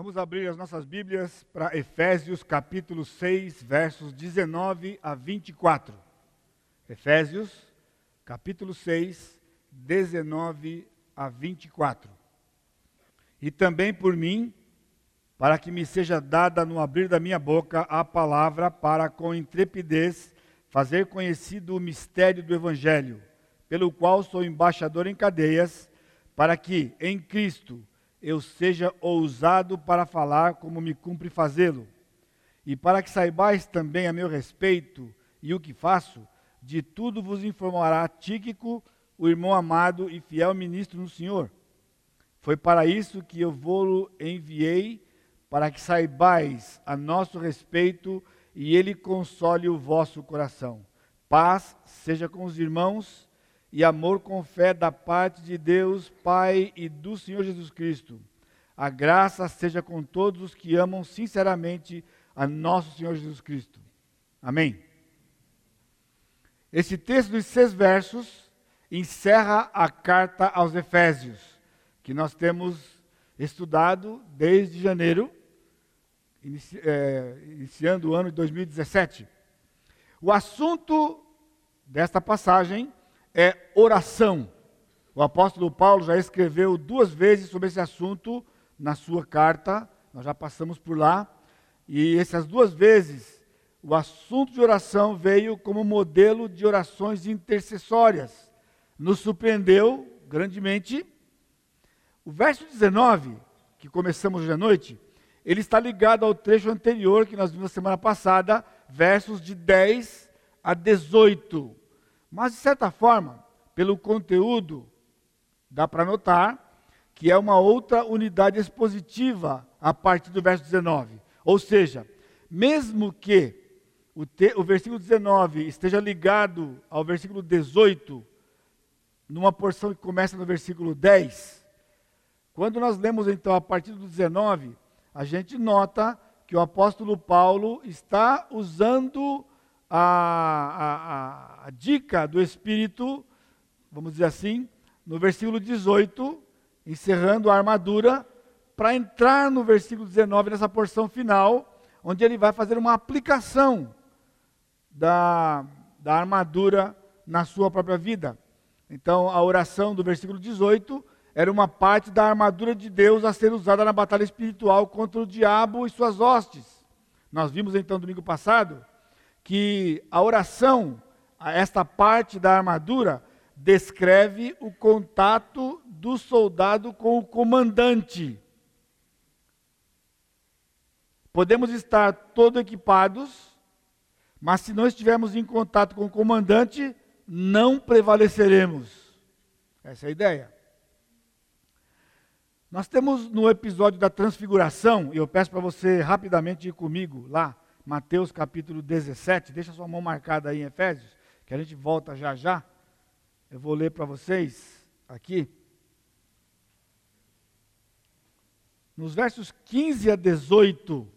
Vamos abrir as nossas Bíblias para Efésios capítulo 6, versos 19 a 24. Efésios capítulo 6, 19 a 24. E também por mim, para que me seja dada no abrir da minha boca a palavra para com intrepidez fazer conhecido o mistério do evangelho, pelo qual sou embaixador em cadeias, para que em Cristo eu seja ousado para falar como me cumpre fazê-lo, e para que saibais também a meu respeito e o que faço, de tudo vos informará Tíquico, o irmão amado e fiel ministro no Senhor. Foi para isso que eu vou enviei, para que saibais a nosso respeito e ele console o vosso coração. Paz seja com os irmãos e amor com fé da parte de Deus, Pai e do Senhor Jesus Cristo. A graça seja com todos os que amam sinceramente a nosso Senhor Jesus Cristo. Amém. Esse texto dos seis versos encerra a carta aos Efésios, que nós temos estudado desde janeiro, inici é, iniciando o ano de 2017. O assunto desta passagem é oração. O apóstolo Paulo já escreveu duas vezes sobre esse assunto na sua carta, nós já passamos por lá, e essas duas vezes o assunto de oração veio como modelo de orações intercessórias. Nos surpreendeu grandemente. O verso 19, que começamos hoje à noite, ele está ligado ao trecho anterior que nós vimos na semana passada, versos de 10 a 18. Mas, de certa forma, pelo conteúdo, dá para notar que é uma outra unidade expositiva a partir do verso 19. Ou seja, mesmo que o, te, o versículo 19 esteja ligado ao versículo 18, numa porção que começa no versículo 10, quando nós lemos então a partir do 19, a gente nota que o apóstolo Paulo está usando a, a, a dica do Espírito, vamos dizer assim, no versículo 18, encerrando a armadura, para entrar no versículo 19, nessa porção final, onde ele vai fazer uma aplicação da, da armadura na sua própria vida. Então, a oração do versículo 18 era uma parte da armadura de Deus a ser usada na batalha espiritual contra o diabo e suas hostes. Nós vimos então domingo passado que a oração, esta parte da armadura, descreve o contato do soldado com o comandante. Podemos estar todos equipados, mas se não estivermos em contato com o comandante, não prevaleceremos. Essa é a ideia. Nós temos no episódio da transfiguração, e eu peço para você rapidamente ir comigo lá, Mateus capítulo 17, deixa sua mão marcada aí em Efésios, que a gente volta já já. Eu vou ler para vocês aqui. Nos versos 15 a 18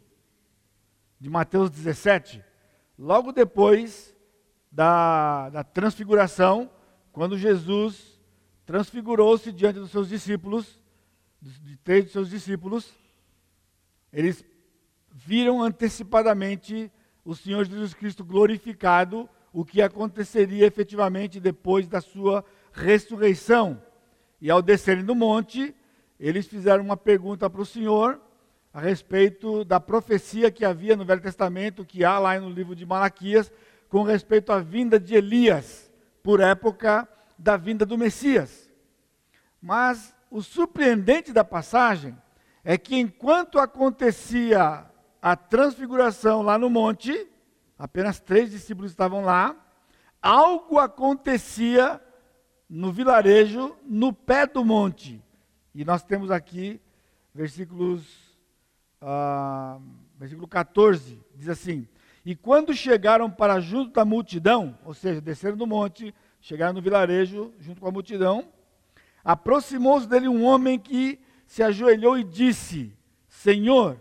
de Mateus 17, logo depois da, da transfiguração, quando Jesus transfigurou-se diante dos seus discípulos, de três de seus discípulos, eles viram antecipadamente o Senhor Jesus Cristo glorificado, o que aconteceria efetivamente depois da sua ressurreição. E ao descerem do monte, eles fizeram uma pergunta para o Senhor a respeito da profecia que havia no Velho Testamento, que há lá no livro de Malaquias, com respeito à vinda de Elias, por época da vinda do Messias. Mas o surpreendente da passagem é que enquanto acontecia a transfiguração lá no monte, apenas três discípulos estavam lá, algo acontecia no vilarejo, no pé do monte. E nós temos aqui versículos, uh, versículo 14, diz assim: E quando chegaram para junto da multidão, ou seja, desceram do monte, chegaram no vilarejo junto com a multidão, Aproximou-se dele um homem que se ajoelhou e disse: Senhor,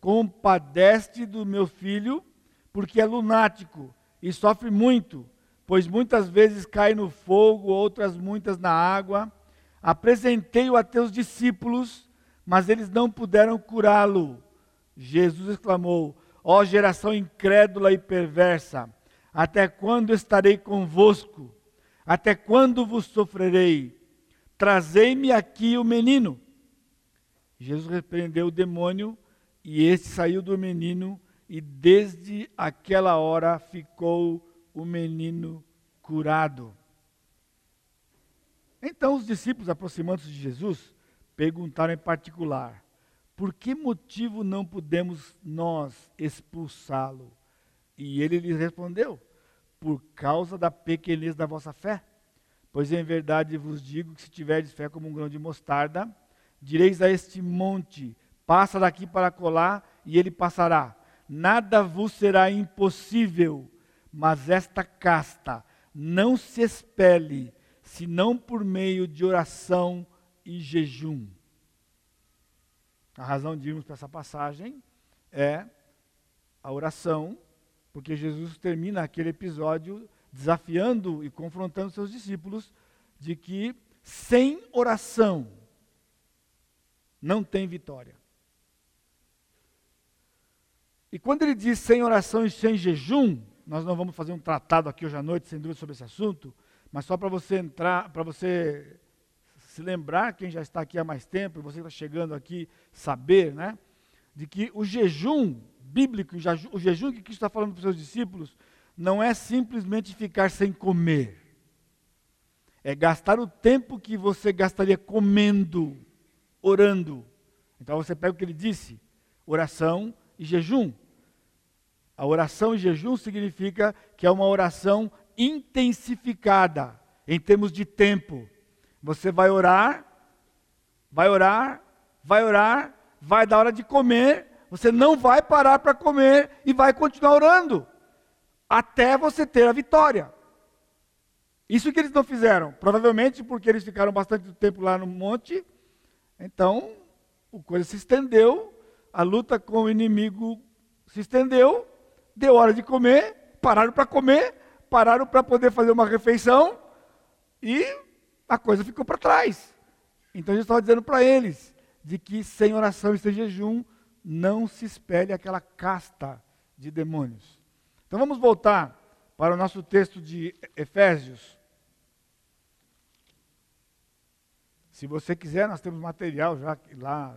compadece do meu filho, porque é lunático e sofre muito, pois muitas vezes cai no fogo, outras muitas na água. Apresentei-o a teus discípulos, mas eles não puderam curá-lo. Jesus exclamou: Ó geração incrédula e perversa, até quando estarei convosco? Até quando vos sofrerei? Trazei-me aqui o menino. Jesus repreendeu o demônio e este saiu do menino, e desde aquela hora ficou o menino curado. Então os discípulos, aproximando-se de Jesus, perguntaram em particular: por que motivo não pudemos nós expulsá-lo? E ele lhes respondeu: por causa da pequenez da vossa fé. Pois em verdade vos digo que se tiverdes fé como um grão de mostarda, direis a este monte: passa daqui para colar, e ele passará. Nada vos será impossível, mas esta casta não se expele, senão por meio de oração e jejum. A razão de irmos para essa passagem é a oração, porque Jesus termina aquele episódio desafiando e confrontando seus discípulos de que sem oração não tem vitória. E quando ele diz sem oração e sem jejum, nós não vamos fazer um tratado aqui hoje à noite, sem dúvida, sobre esse assunto, mas só para você entrar, para você se lembrar, quem já está aqui há mais tempo, você está chegando aqui, saber, né, de que o jejum bíblico, o jejum que Cristo está falando para os seus discípulos, não é simplesmente ficar sem comer. É gastar o tempo que você gastaria comendo, orando. Então você pega o que ele disse: oração e jejum. A oração e jejum significa que é uma oração intensificada em termos de tempo. Você vai orar, vai orar, vai orar, vai dar hora de comer, você não vai parar para comer e vai continuar orando até você ter a vitória. Isso que eles não fizeram, provavelmente porque eles ficaram bastante tempo lá no monte, então a coisa se estendeu, a luta com o inimigo se estendeu, deu hora de comer, pararam para comer, pararam para poder fazer uma refeição e a coisa ficou para trás. Então Jesus estava dizendo para eles de que sem oração e sem jejum não se espelhe aquela casta de demônios. Então vamos voltar para o nosso texto de Efésios. Se você quiser, nós temos material já lá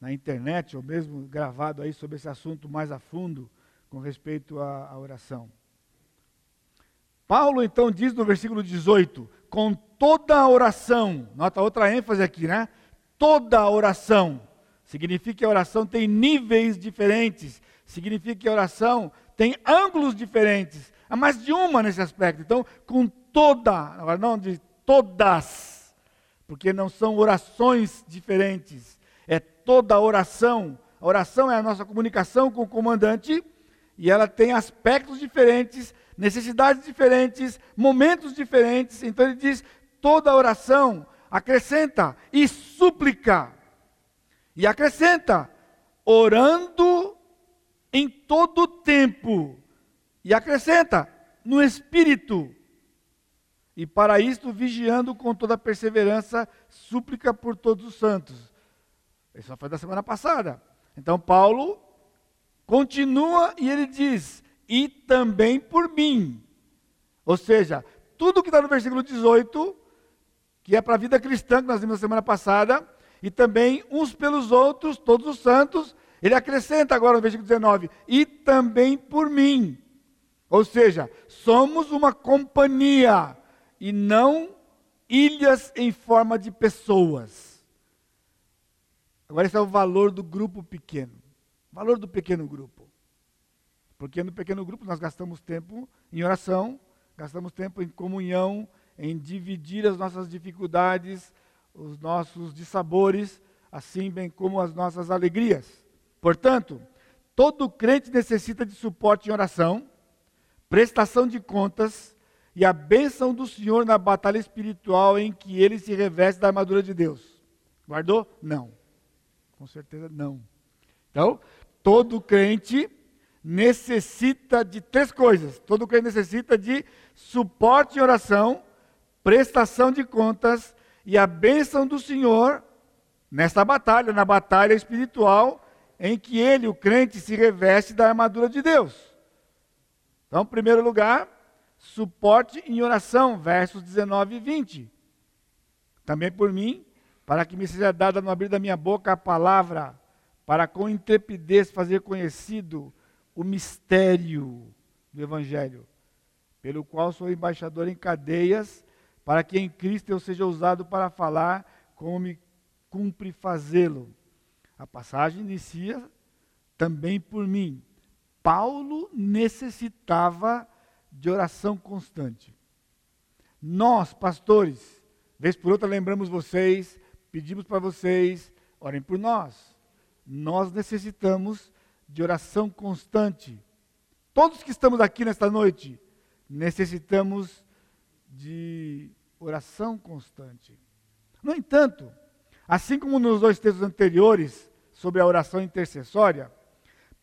na internet, ou mesmo gravado aí sobre esse assunto mais a fundo, com respeito à, à oração. Paulo então diz no versículo 18: com toda a oração, nota outra ênfase aqui, né? Toda a oração. Significa que a oração tem níveis diferentes, significa que a oração tem ângulos diferentes. Há mais de uma nesse aspecto. Então, com toda, agora não de todas, porque não são orações diferentes, toda a oração. A oração é a nossa comunicação com o comandante e ela tem aspectos diferentes, necessidades diferentes, momentos diferentes. Então ele diz: toda oração acrescenta e súplica. E acrescenta, orando em todo tempo. E acrescenta, no espírito. E para isto, vigiando com toda perseverança, súplica por todos os santos. Isso foi da semana passada. Então, Paulo continua e ele diz: e também por mim. Ou seja, tudo que está no versículo 18, que é para a vida cristã, que nós vimos na semana passada, e também uns pelos outros, todos os santos, ele acrescenta agora no versículo 19: e também por mim. Ou seja, somos uma companhia e não ilhas em forma de pessoas. Agora, esse é o valor do grupo pequeno. Valor do pequeno grupo. Porque no pequeno grupo nós gastamos tempo em oração, gastamos tempo em comunhão, em dividir as nossas dificuldades, os nossos dissabores, assim bem como as nossas alegrias. Portanto, todo crente necessita de suporte em oração, prestação de contas e a bênção do Senhor na batalha espiritual em que ele se reveste da armadura de Deus. Guardou? Não. Com certeza não. Então, todo crente necessita de três coisas. Todo crente necessita de suporte em oração, prestação de contas e a bênção do Senhor nesta batalha, na batalha espiritual, em que ele, o crente, se reveste da armadura de Deus. Então, em primeiro lugar, suporte em oração, versos 19 e 20. Também por mim, para que me seja dada no abrir da minha boca a palavra, para com intrepidez fazer conhecido o mistério do Evangelho, pelo qual sou embaixador em cadeias, para que em Cristo eu seja usado para falar como me cumpre fazê-lo. A passagem inicia também por mim. Paulo necessitava de oração constante. Nós, pastores, vez por outra lembramos vocês, pedimos para vocês, orem por nós. Nós necessitamos de oração constante. Todos que estamos aqui nesta noite necessitamos de oração constante. No entanto, assim como nos dois textos anteriores sobre a oração intercessória,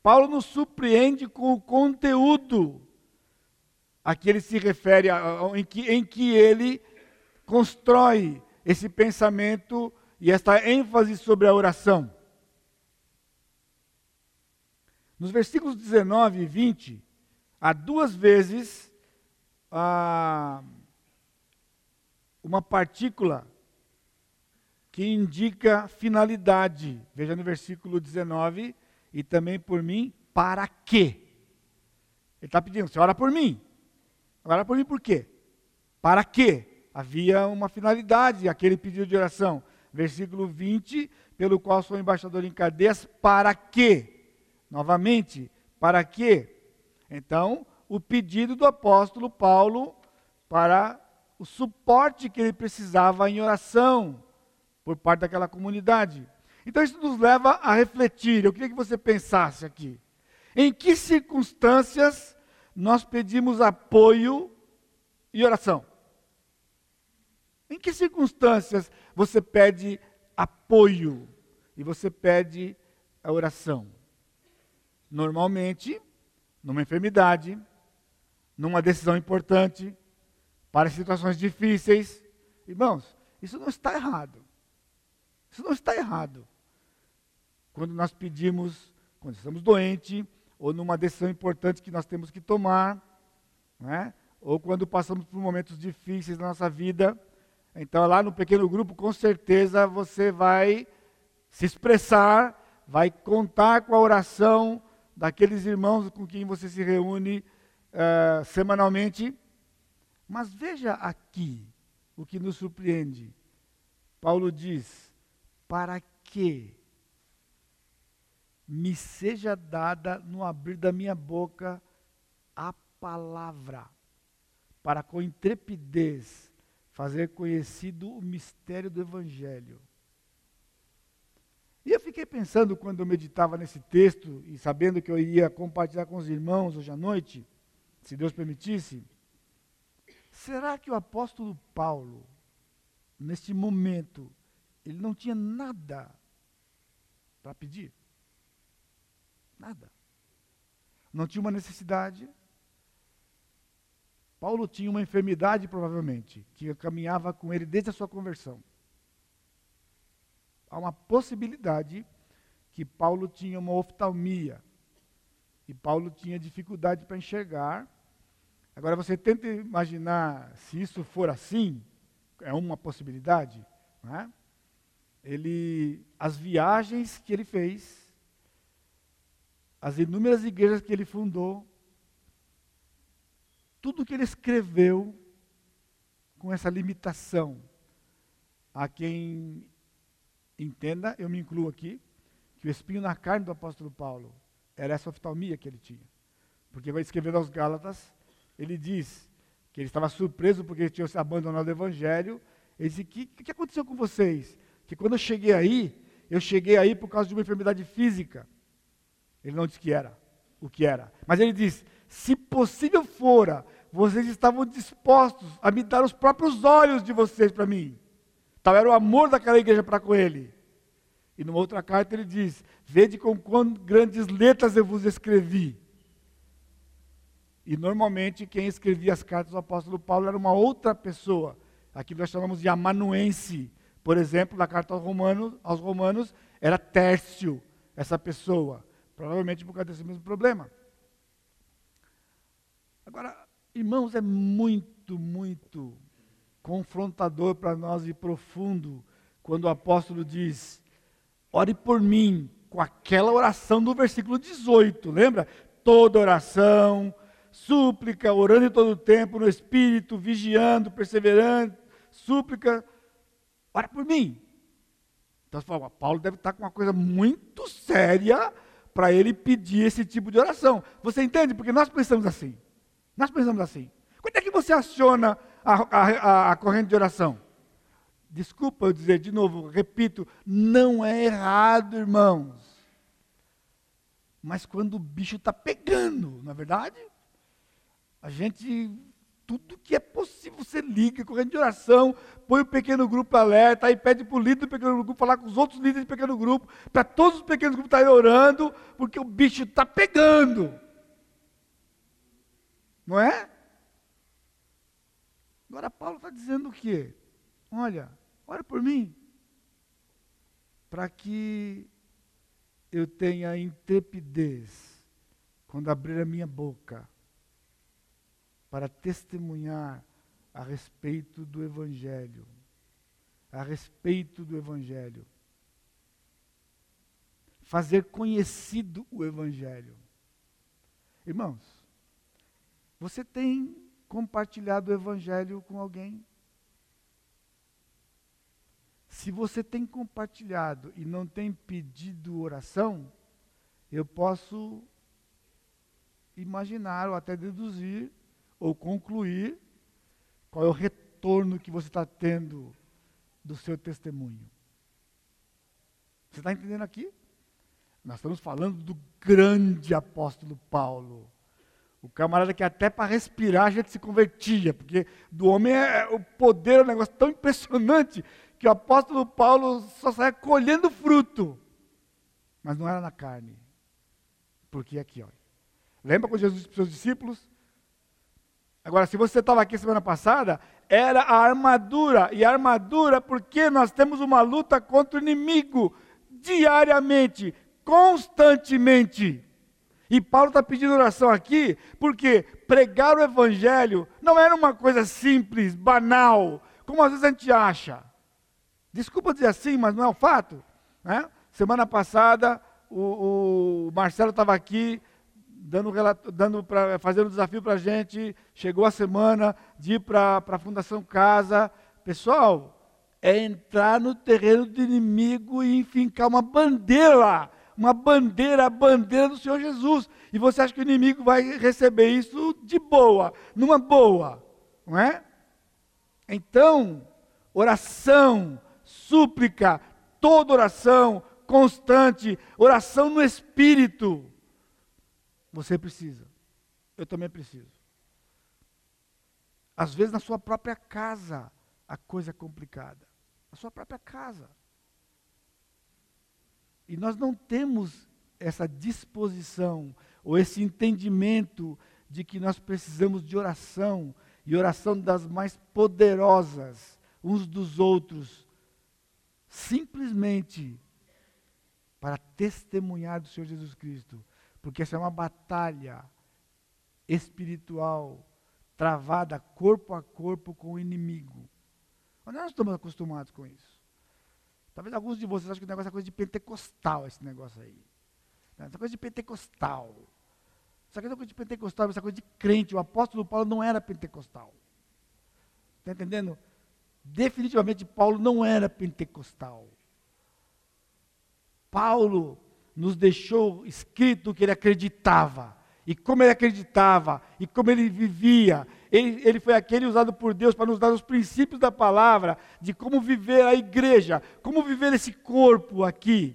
Paulo nos surpreende com o conteúdo a que ele se refere, em que, em que ele constrói esse pensamento e esta ênfase sobre a oração. Nos versículos 19 e 20, há duas vezes ah, uma partícula que indica finalidade. Veja no versículo 19, e também por mim, para quê? Ele está pedindo, você ora por mim. Ora por mim por quê? Para quê? Havia uma finalidade, aquele pedido de oração. Versículo 20, pelo qual sou embaixador em cadeias, para quê? Novamente, para quê? Então, o pedido do apóstolo Paulo para o suporte que ele precisava em oração por parte daquela comunidade. Então isso nos leva a refletir. Eu queria que você pensasse aqui. Em que circunstâncias nós pedimos apoio e oração? Em que circunstâncias você pede apoio e você pede a oração? Normalmente, numa enfermidade, numa decisão importante, para situações difíceis. Irmãos, isso não está errado. Isso não está errado. Quando nós pedimos, quando estamos doentes, ou numa decisão importante que nós temos que tomar, né? ou quando passamos por momentos difíceis na nossa vida. Então, lá no pequeno grupo, com certeza você vai se expressar, vai contar com a oração daqueles irmãos com quem você se reúne uh, semanalmente. Mas veja aqui o que nos surpreende. Paulo diz: para que me seja dada no abrir da minha boca a palavra, para com intrepidez fazer conhecido o mistério do Evangelho. E eu fiquei pensando quando eu meditava nesse texto e sabendo que eu iria compartilhar com os irmãos hoje à noite, se Deus permitisse, será que o apóstolo Paulo, neste momento, ele não tinha nada para pedir? Nada. Não tinha uma necessidade. Paulo tinha uma enfermidade, provavelmente, que caminhava com ele desde a sua conversão. Há uma possibilidade que Paulo tinha uma oftalmia. E Paulo tinha dificuldade para enxergar. Agora você tenta imaginar se isso for assim, é uma possibilidade, é? Ele, as viagens que ele fez, as inúmeras igrejas que ele fundou, tudo que ele escreveu com essa limitação. A quem entenda, eu me incluo aqui, que o espinho na carne do apóstolo Paulo era essa oftalmia que ele tinha. Porque vai escrever aos Gálatas, ele diz que ele estava surpreso porque ele tinha abandonado o evangelho. Ele disse: O que, que aconteceu com vocês? Que quando eu cheguei aí, eu cheguei aí por causa de uma enfermidade física. Ele não disse que era, o que era. Mas ele diz: se possível fora, vocês estavam dispostos a me dar os próprios olhos de vocês para mim. Tal era o amor daquela igreja para com ele. E numa outra carta ele diz: Vede com quão grandes letras eu vos escrevi. E normalmente quem escrevia as cartas do apóstolo Paulo era uma outra pessoa, aqui nós chamamos de amanuense, Por exemplo, na carta aos Romanos, aos Romanos era Tércio, essa pessoa. Provavelmente por causa desse mesmo problema. Agora, irmãos, é muito, muito confrontador para nós e profundo quando o apóstolo diz: ore por mim, com aquela oração do versículo 18, lembra? Toda oração, súplica, orando em todo o tempo, no espírito, vigiando, perseverando, súplica, ora por mim. Então você fala, Paulo deve estar com uma coisa muito séria para ele pedir esse tipo de oração. Você entende? Porque nós pensamos assim. Nós pensamos assim. Quando é que você aciona a, a, a corrente de oração? Desculpa eu dizer de novo, repito, não é errado, irmãos. Mas quando o bicho está pegando, na é verdade, a gente, tudo que é possível, você liga, corrente de oração, põe o pequeno grupo alerta, aí pede para o líder do pequeno grupo falar com os outros líderes do pequeno grupo, para todos os pequenos grupos estarem orando, porque o bicho está pegando. Não é? Agora Paulo está dizendo o quê? Olha, ora por mim, para que eu tenha intrepidez quando abrir a minha boca para testemunhar a respeito do Evangelho. A respeito do Evangelho. Fazer conhecido o Evangelho. Irmãos, você tem compartilhado o Evangelho com alguém? Se você tem compartilhado e não tem pedido oração, eu posso imaginar ou até deduzir ou concluir qual é o retorno que você está tendo do seu testemunho. Você está entendendo aqui? Nós estamos falando do grande apóstolo Paulo. O camarada que até para respirar a gente se convertia, porque do homem é, é o poder é um negócio tão impressionante que o apóstolo Paulo só saia colhendo fruto. Mas não era na carne. Porque aqui, olha. Lembra quando Jesus disse para os seus discípulos? Agora, se você estava aqui semana passada, era a armadura. E a armadura, porque nós temos uma luta contra o inimigo diariamente, constantemente. E Paulo está pedindo oração aqui, porque pregar o Evangelho não era uma coisa simples, banal, como às vezes a gente acha. Desculpa dizer assim, mas não é o fato. Né? Semana passada, o, o Marcelo estava aqui dando, dando pra, fazendo um desafio para a gente. Chegou a semana de ir para a Fundação Casa. Pessoal, é entrar no terreno do inimigo e enfincar uma bandeira uma bandeira, a bandeira do Senhor Jesus. E você acha que o inimigo vai receber isso de boa, numa boa, não é? Então, oração, súplica, toda oração, constante, oração no Espírito. Você precisa. Eu também preciso. Às vezes na sua própria casa a coisa é complicada. Na sua própria casa. E nós não temos essa disposição ou esse entendimento de que nós precisamos de oração e oração das mais poderosas uns dos outros, simplesmente para testemunhar do Senhor Jesus Cristo, porque essa é uma batalha espiritual travada corpo a corpo com o inimigo. Nós não estamos acostumados com isso. Talvez alguns de vocês achem que o negócio é coisa de pentecostal, esse negócio aí. Essa coisa de pentecostal. Essa coisa de pentecostal, essa coisa de crente. O apóstolo Paulo não era pentecostal. Está entendendo? Definitivamente Paulo não era pentecostal. Paulo nos deixou escrito que ele acreditava e como ele acreditava, e como ele vivia. Ele, ele foi aquele usado por Deus para nos dar os princípios da palavra, de como viver a igreja, como viver esse corpo aqui.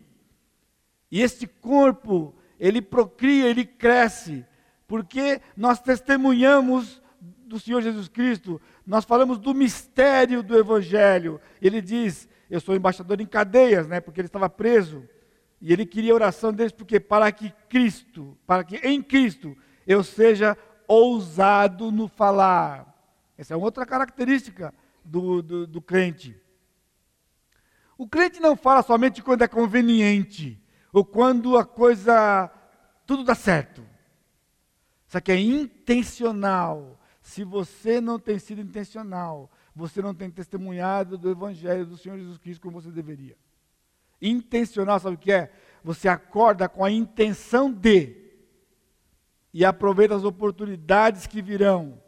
E este corpo, ele procria, ele cresce, porque nós testemunhamos do Senhor Jesus Cristo, nós falamos do mistério do Evangelho. Ele diz: Eu sou embaixador em cadeias, né, porque ele estava preso. E ele queria a oração deles porque para que Cristo, para que em Cristo eu seja ousado no falar. Essa é outra característica do, do, do crente. O crente não fala somente quando é conveniente, ou quando a coisa, tudo dá certo. Isso aqui é intencional. Se você não tem sido intencional, você não tem testemunhado do Evangelho do Senhor Jesus Cristo como você deveria. Intencional, sabe o que é? Você acorda com a intenção de e aproveita as oportunidades que virão.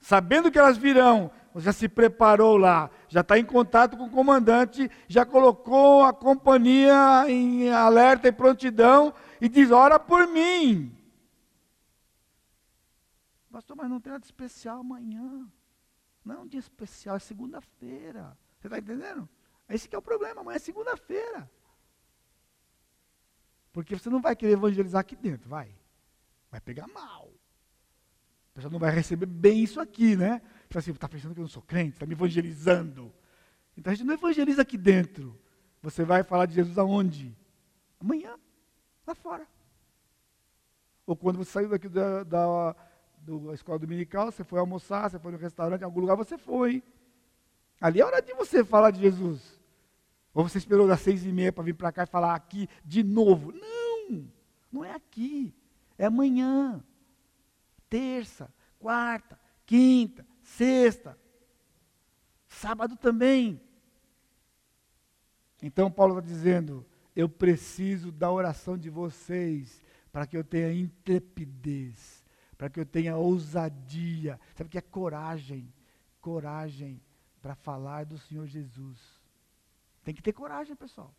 Sabendo que elas virão, você já se preparou lá, já está em contato com o comandante, já colocou a companhia em alerta e prontidão e diz: ora por mim. Pastor, mas não tem nada especial amanhã. Não é um dia especial, é segunda-feira. Você está entendendo? Esse que é o problema, amanhã é segunda-feira. Porque você não vai querer evangelizar aqui dentro, vai. Vai pegar mal. A pessoa não vai receber bem isso aqui, né? Você assim, está pensando que eu não sou crente, está me evangelizando. Então a gente não evangeliza aqui dentro. Você vai falar de Jesus aonde? Amanhã, lá fora. Ou quando você saiu daqui da, da, da escola dominical, você foi almoçar, você foi no restaurante, em algum lugar você foi. Ali é hora de você falar de Jesus. Ou você esperou das seis e meia para vir para cá e falar aqui de novo. Não, não é aqui. É amanhã. Terça, quarta, quinta, sexta. Sábado também. Então Paulo está dizendo: eu preciso da oração de vocês para que eu tenha intrepidez, para que eu tenha ousadia. Sabe o que é coragem? Coragem para falar do Senhor Jesus. Tem que ter coragem, pessoal.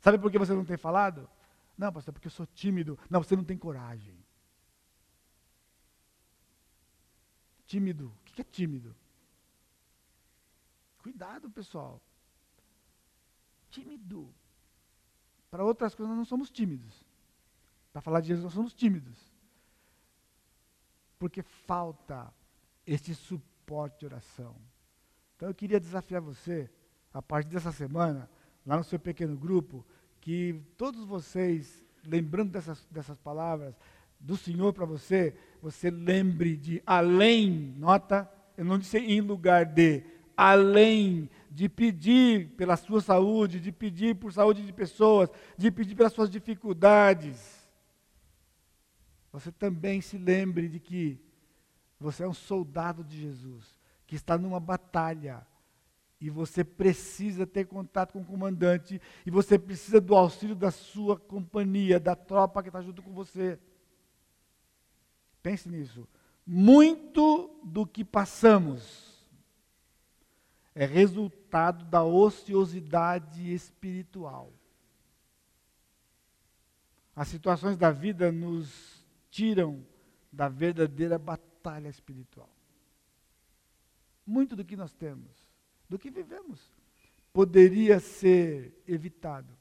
Sabe por que você não tem falado? Não, pastor, porque eu sou tímido. Não, você não tem coragem. Tímido. O que é tímido? Cuidado, pessoal. Tímido. Para outras coisas, nós não somos tímidos. Para falar de Jesus, nós somos tímidos. Porque falta este suporte de oração. Então eu queria desafiar você a partir dessa semana, lá no seu pequeno grupo, que todos vocês, lembrando dessas, dessas palavras do Senhor para você, você lembre de além, nota, eu não disse em lugar de, além de pedir pela sua saúde, de pedir por saúde de pessoas, de pedir pelas suas dificuldades. Você também se lembre de que você é um soldado de Jesus, que está numa batalha e você precisa ter contato com o comandante. E você precisa do auxílio da sua companhia, da tropa que está junto com você. Pense nisso. Muito do que passamos é resultado da ociosidade espiritual. As situações da vida nos tiram da verdadeira batalha espiritual. Muito do que nós temos do que vivemos. Poderia ser evitado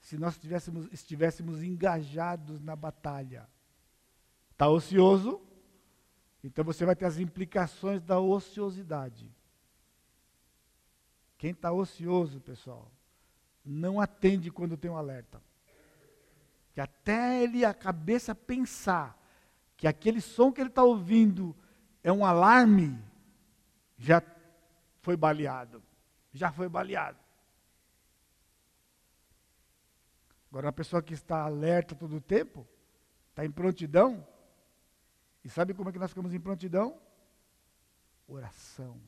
se nós estivéssemos, estivéssemos engajados na batalha. Está ocioso? Então você vai ter as implicações da ociosidade. Quem está ocioso, pessoal, não atende quando tem um alerta. Que até ele a cabeça pensar que aquele som que ele está ouvindo é um alarme, já foi baleado. Já foi baleado. Agora, uma pessoa que está alerta todo o tempo, está em prontidão, e sabe como é que nós ficamos em prontidão? Oração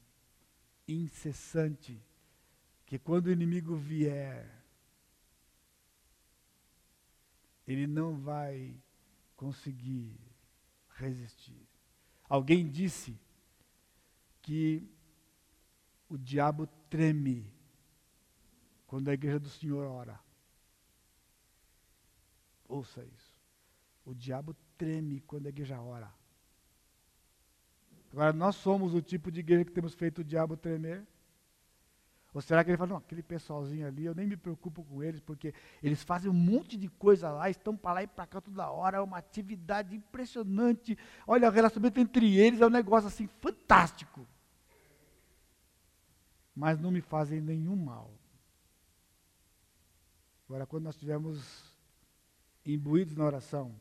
incessante, que quando o inimigo vier, ele não vai conseguir resistir. Alguém disse que o diabo treme quando a igreja do Senhor ora. Ouça isso. O diabo treme quando a igreja ora. Agora, nós somos o tipo de igreja que temos feito o diabo tremer? Ou será que ele fala, não, aquele pessoalzinho ali, eu nem me preocupo com eles, porque eles fazem um monte de coisa lá, estão para lá e para cá toda hora, é uma atividade impressionante. Olha, o relacionamento entre eles é um negócio assim fantástico mas não me fazem nenhum mal. Agora, quando nós estivermos imbuídos na oração,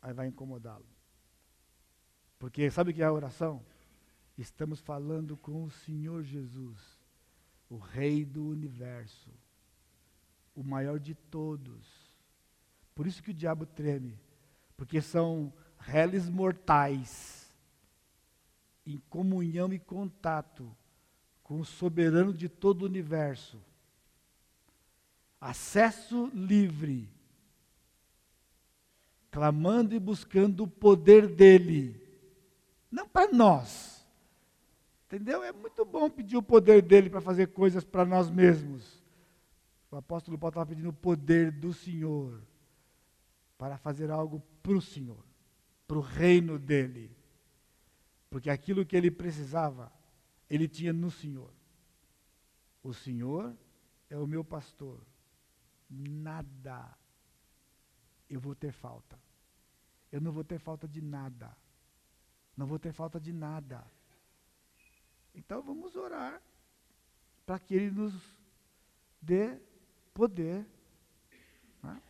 aí vai incomodá-lo. Porque sabe o que é a oração? Estamos falando com o Senhor Jesus. o Rei do universo, o maior de todos. Por isso que o diabo treme, porque são réis mortais em comunhão e contato com o soberano de todo o universo. Acesso livre, clamando e buscando o poder dele, não para nós. Entendeu? É muito bom pedir o poder dele para fazer coisas para nós mesmos. O apóstolo Paulo estava pedindo o poder do Senhor para fazer algo para o Senhor, para o reino dele. Porque aquilo que ele precisava, ele tinha no Senhor. O Senhor é o meu pastor. Nada eu vou ter falta. Eu não vou ter falta de nada. Não vou ter falta de nada. Então vamos orar para que Ele nos dê poder. Né?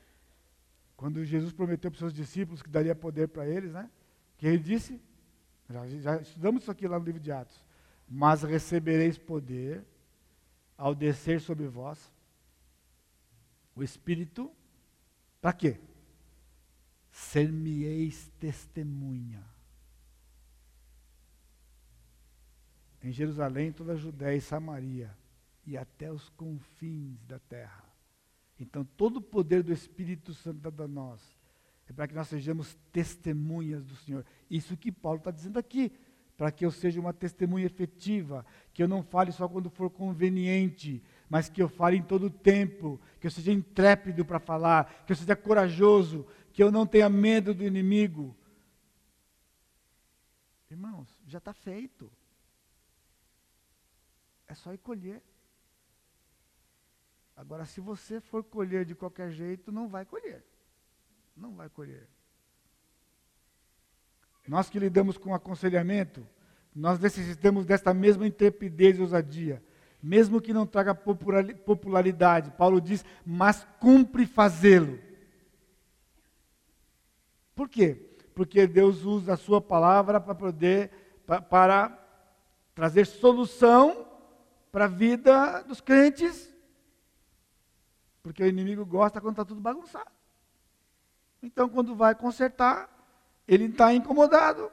Quando Jesus prometeu para os seus discípulos que daria poder para eles, né? que ele disse, já, já estudamos isso aqui lá no livro de Atos, mas recebereis poder ao descer sobre vós o Espírito, para quê? Ser-me-eis testemunha. Em Jerusalém, toda a Judéia e Samaria, e até os confins da terra. Então, todo o poder do Espírito Santo dado a nós é para que nós sejamos testemunhas do Senhor. Isso que Paulo está dizendo aqui para que eu seja uma testemunha efetiva, que eu não fale só quando for conveniente, mas que eu fale em todo o tempo, que eu seja intrépido para falar, que eu seja corajoso, que eu não tenha medo do inimigo. Irmãos, já está feito. É só ir colher. Agora, se você for colher de qualquer jeito, não vai colher. Não vai colher. Nós que lidamos com aconselhamento, nós necessitamos desta mesma intrepidez e ousadia, mesmo que não traga popularidade. Paulo diz, mas cumpre fazê-lo. Por quê? Porque Deus usa a sua palavra para poder, para, para trazer solução para a vida dos crentes. Porque o inimigo gosta quando está tudo bagunçado. Então, quando vai consertar, ele está incomodado.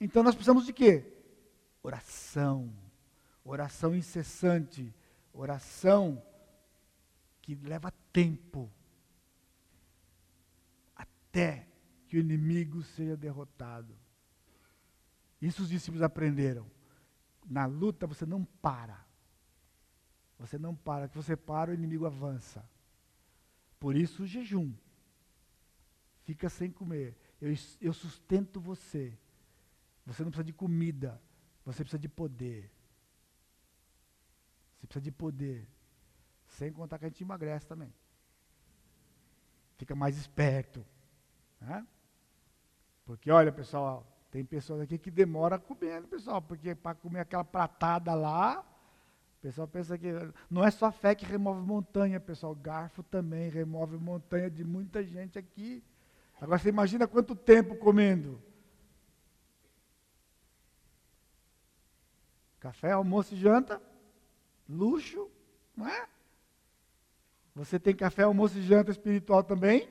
Então nós precisamos de quê? Oração. Oração incessante. Oração que leva tempo. Até que o inimigo seja derrotado. Isso os discípulos aprenderam. Na luta você não para. Você não para. Que você para, o inimigo avança. Por isso o jejum. Fica sem comer. Eu, eu sustento você. Você não precisa de comida. Você precisa de poder. Você precisa de poder. Sem contar que a gente emagrece também. Fica mais esperto. Né? Porque, olha, pessoal, tem pessoas aqui que demora comendo, pessoal, porque para comer aquela pratada lá, o pessoal pensa que não é só fé que remove montanha, pessoal. Garfo também remove montanha de muita gente aqui. Agora você imagina quanto tempo comendo. Café, almoço e janta, luxo, não é? Você tem café, almoço e janta espiritual também?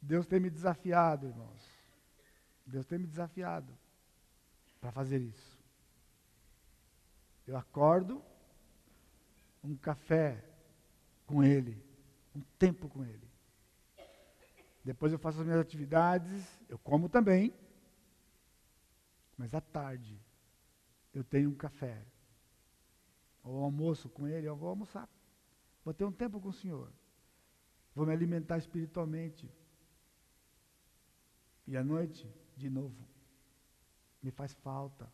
Deus tem me desafiado, irmãos. Deus tem me desafiado para fazer isso. Eu acordo, um café com Ele, um tempo com Ele. Depois eu faço as minhas atividades, eu como também. Mas à tarde eu tenho um café. Ou almoço com ele, eu vou almoçar. Vou ter um tempo com o Senhor. Vou me alimentar espiritualmente. E à noite, de novo, me faz falta.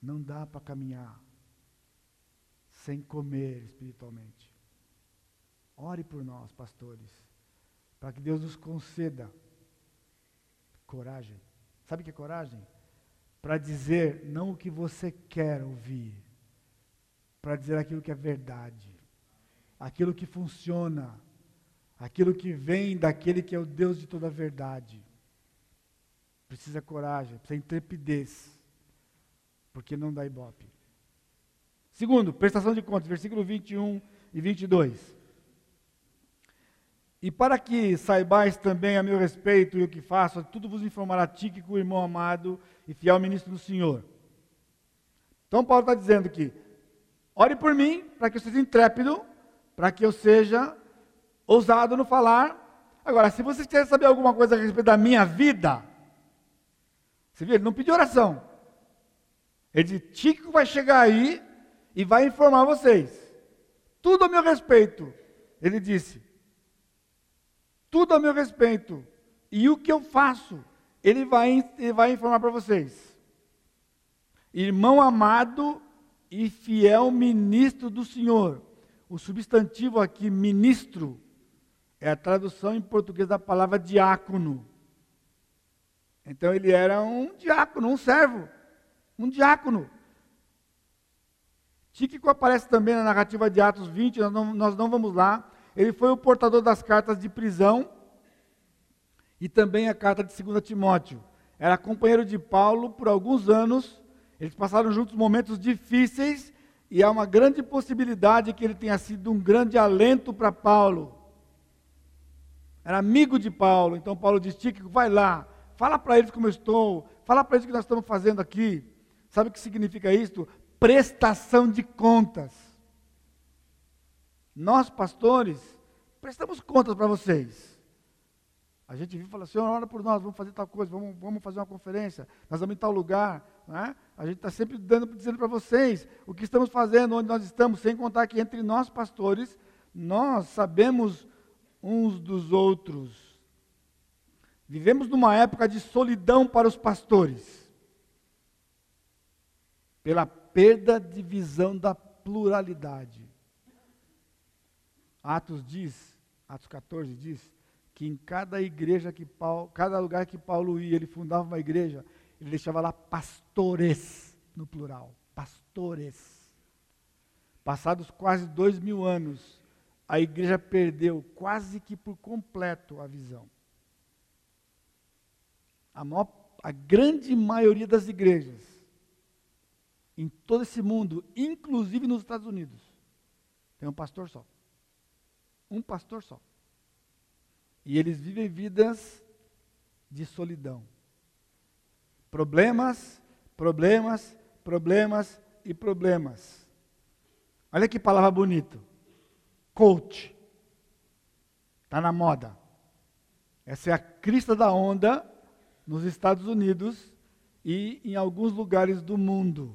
Não dá para caminhar sem comer espiritualmente. Ore por nós, pastores para que Deus nos conceda coragem. Sabe o que é coragem? Para dizer não o que você quer ouvir, para dizer aquilo que é verdade, aquilo que funciona, aquilo que vem daquele que é o Deus de toda a verdade. Precisa coragem, precisa intrepidez, porque não dá ibope. Segundo, prestação de contas, versículo 21 e 22. E para que saibais também a meu respeito e o que faço, tudo vos informará Tíquico, irmão amado e fiel ministro do Senhor. Então Paulo está dizendo que ore por mim, para que eu seja intrépido, para que eu seja ousado no falar. Agora, se vocês querem saber alguma coisa a respeito da minha vida, você viu, ele não pediu oração. Ele disse, Tíquico vai chegar aí e vai informar vocês. Tudo a meu respeito. Ele disse, tudo a meu respeito. E o que eu faço, ele vai, ele vai informar para vocês. Irmão amado e fiel ministro do Senhor. O substantivo aqui, ministro, é a tradução em português da palavra diácono. Então ele era um diácono, um servo, um diácono. Tíquico aparece também na narrativa de Atos 20, nós não, nós não vamos lá. Ele foi o portador das cartas de prisão e também a carta de 2 Timóteo. Era companheiro de Paulo por alguns anos eles passaram juntos momentos difíceis e há uma grande possibilidade que ele tenha sido um grande alento para Paulo. Era amigo de Paulo, então Paulo diz: Tíquico, vai lá, fala para eles como eu estou, fala para eles o que nós estamos fazendo aqui. Sabe o que significa isso? Prestação de contas. Nós, pastores, prestamos contas para vocês. A gente vive e fala, Senhor, ora por nós, vamos fazer tal coisa, vamos, vamos fazer uma conferência, nós vamos em tal lugar. Né? A gente está sempre dando, dizendo para vocês o que estamos fazendo, onde nós estamos, sem contar que entre nós, pastores, nós sabemos uns dos outros. Vivemos numa época de solidão para os pastores, pela perda de visão da pluralidade. Atos diz, Atos 14 diz, que em cada igreja que Paulo, cada lugar que Paulo ia, ele fundava uma igreja, ele deixava lá pastores, no plural, pastores. Passados quase dois mil anos, a igreja perdeu quase que por completo a visão. A, maior, a grande maioria das igrejas, em todo esse mundo, inclusive nos Estados Unidos, tem um pastor só. Um pastor só. E eles vivem vidas de solidão. Problemas, problemas, problemas e problemas. Olha que palavra bonita. Coach. Está na moda. Essa é a crista da onda nos Estados Unidos e em alguns lugares do mundo.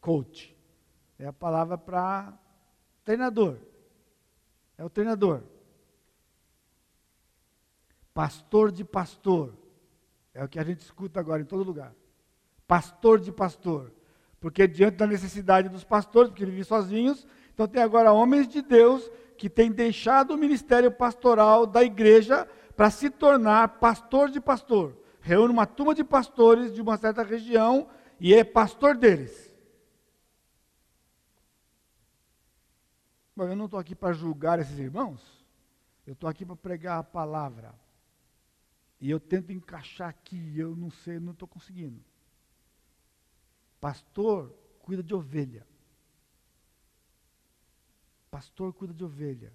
Coach. É a palavra para treinador. É o treinador pastor de pastor. É o que a gente escuta agora em todo lugar. Pastor de pastor. Porque diante da necessidade dos pastores, porque vivem sozinhos, então tem agora homens de Deus que têm deixado o ministério pastoral da igreja para se tornar pastor de pastor. Reúne uma turma de pastores de uma certa região e é pastor deles. Eu não estou aqui para julgar esses irmãos, eu estou aqui para pregar a palavra. E eu tento encaixar aqui, eu não sei, não estou conseguindo. Pastor cuida de ovelha. Pastor cuida de ovelha.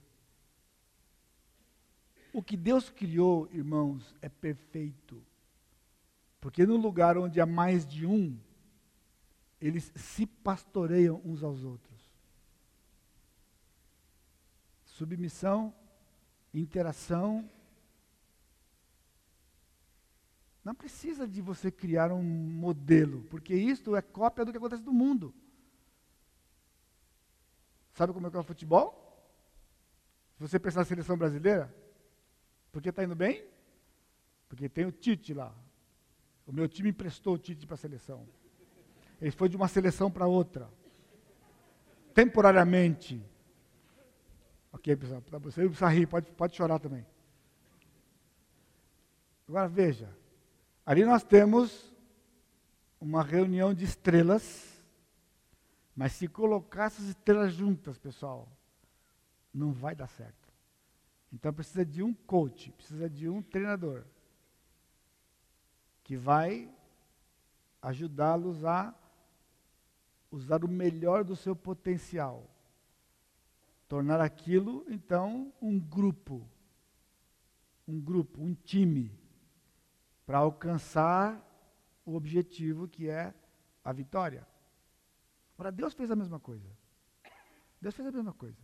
O que Deus criou, irmãos, é perfeito. Porque no lugar onde há mais de um, eles se pastoreiam uns aos outros. Submissão, interação, Não precisa de você criar um modelo, porque isto é cópia do que acontece no mundo. Sabe como é que é o futebol? Se você pensar na seleção brasileira, por que está indo bem? Porque tem o Tite lá. O meu time emprestou o Tite para a seleção. Ele foi de uma seleção para outra. Temporariamente. Ok, pessoal, você não precisa rir, pode, pode chorar também. Agora veja, Ali nós temos uma reunião de estrelas, mas se colocar essas estrelas juntas, pessoal, não vai dar certo. Então precisa de um coach, precisa de um treinador que vai ajudá-los a usar o melhor do seu potencial. Tornar aquilo, então, um grupo. Um grupo, um time. Para alcançar o objetivo que é a vitória. Agora, Deus fez a mesma coisa. Deus fez a mesma coisa.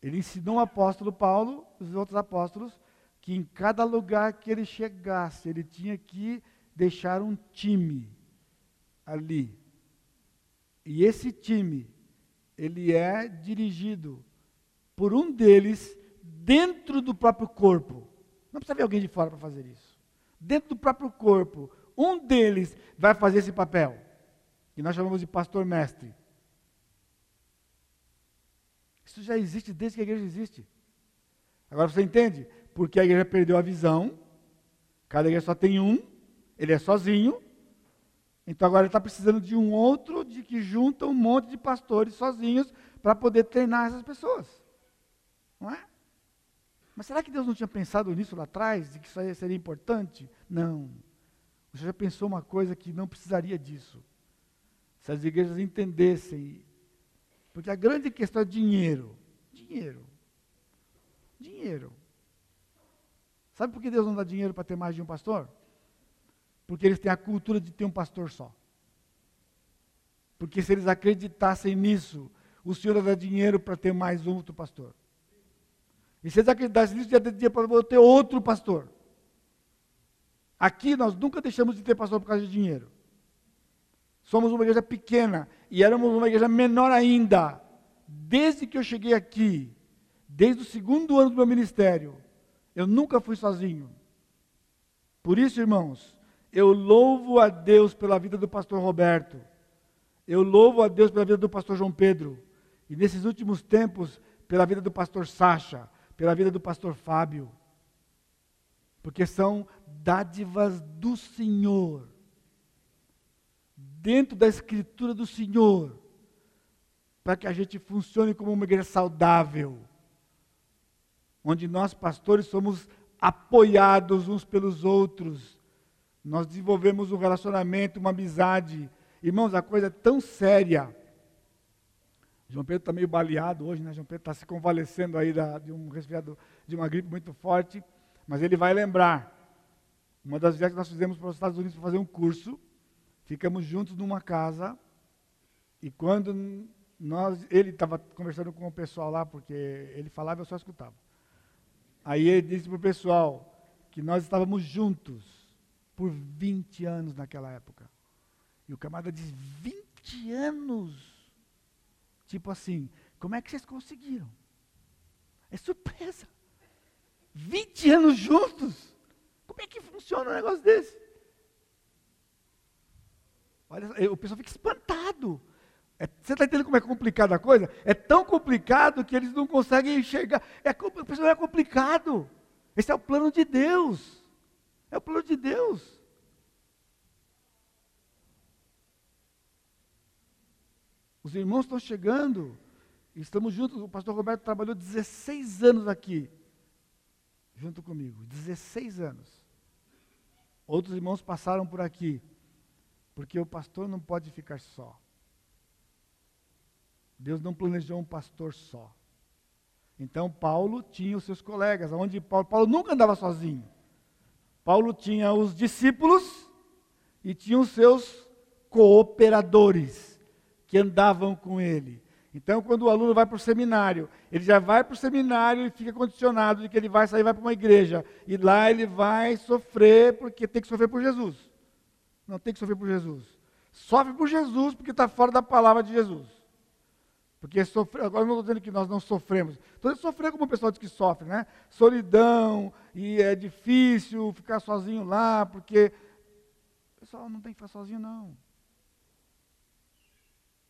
Ele ensinou o apóstolo Paulo, os outros apóstolos, que em cada lugar que ele chegasse, ele tinha que deixar um time ali. E esse time, ele é dirigido por um deles dentro do próprio corpo. Não precisa ver alguém de fora para fazer isso. Dentro do próprio corpo, um deles vai fazer esse papel, que nós chamamos de pastor mestre. Isso já existe desde que a igreja existe. Agora você entende? Porque a igreja perdeu a visão, cada igreja só tem um, ele é sozinho, então agora ele está precisando de um outro de que junta um monte de pastores sozinhos para poder treinar essas pessoas. Não é? Mas será que Deus não tinha pensado nisso lá atrás, de que isso seria importante? Não. Você já pensou uma coisa que não precisaria disso. Se as igrejas entendessem porque a grande questão é dinheiro. Dinheiro. Dinheiro. Sabe por que Deus não dá dinheiro para ter mais de um pastor? Porque eles têm a cultura de ter um pastor só. Porque se eles acreditassem nisso, o Senhor ia dar dinheiro para ter mais outro pastor. E se eles acreditassem nisso, ia dar dinheiro para ter outro pastor. Aqui nós nunca deixamos de ter pastor por causa de dinheiro. Somos uma igreja pequena e éramos uma igreja menor ainda. Desde que eu cheguei aqui, desde o segundo ano do meu ministério, eu nunca fui sozinho. Por isso, irmãos, eu louvo a Deus pela vida do pastor Roberto. Eu louvo a Deus pela vida do pastor João Pedro. E nesses últimos tempos, pela vida do pastor Sacha, pela vida do pastor Fábio. Porque são dádivas do Senhor dentro da escritura do Senhor, para que a gente funcione como uma igreja saudável, onde nós pastores somos apoiados uns pelos outros, nós desenvolvemos um relacionamento, uma amizade. Irmãos, a coisa é tão séria. João Pedro está meio baleado hoje, né? João Pedro está se convalescendo aí da, de um resfriado, de uma gripe muito forte, mas ele vai lembrar. Uma das viagens que nós fizemos para os Estados Unidos para fazer um curso, Ficamos juntos numa casa e quando nós, ele estava conversando com o pessoal lá, porque ele falava e eu só escutava. Aí ele disse para o pessoal que nós estávamos juntos por 20 anos naquela época. E o camarada diz: 20 anos? Tipo assim, como é que vocês conseguiram? É surpresa. 20 anos juntos? Como é que funciona um negócio desse? Olha, o pessoal fica espantado. É, você está entendendo como é complicada a coisa? É tão complicado que eles não conseguem enxergar. É, o pessoal é complicado. Esse é o plano de Deus. É o plano de Deus. Os irmãos estão chegando. Estamos juntos. O pastor Roberto trabalhou 16 anos aqui. Junto comigo. 16 anos. Outros irmãos passaram por aqui. Porque o pastor não pode ficar só. Deus não planejou um pastor só. Então Paulo tinha os seus colegas, onde Paulo, Paulo nunca andava sozinho. Paulo tinha os discípulos e tinha os seus cooperadores que andavam com ele. Então, quando o aluno vai para o seminário, ele já vai para o seminário e fica condicionado de que ele vai sair vai para uma igreja. E lá ele vai sofrer, porque tem que sofrer por Jesus. Não tem que sofrer por Jesus. Sofre por Jesus porque está fora da palavra de Jesus. Porque sofrer, agora não estou dizendo que nós não sofremos. Estou dizendo sofrer como o pessoal diz que sofre, né? Solidão, e é difícil ficar sozinho lá, porque. Pessoal não tem que ficar sozinho, não.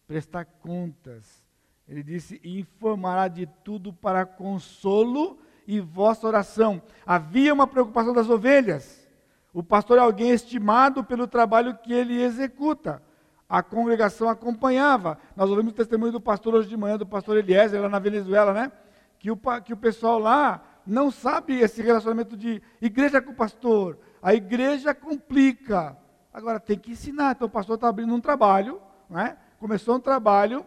Prestar contas. Ele disse: informará de tudo para consolo e vossa oração. Havia uma preocupação das ovelhas. O pastor é alguém estimado pelo trabalho que ele executa. A congregação acompanhava. Nós ouvimos o testemunho do pastor hoje de manhã, do pastor Eliezer, lá na Venezuela, né? Que o, que o pessoal lá não sabe esse relacionamento de igreja com pastor. A igreja complica. Agora tem que ensinar. Então o pastor está abrindo um trabalho, né? começou um trabalho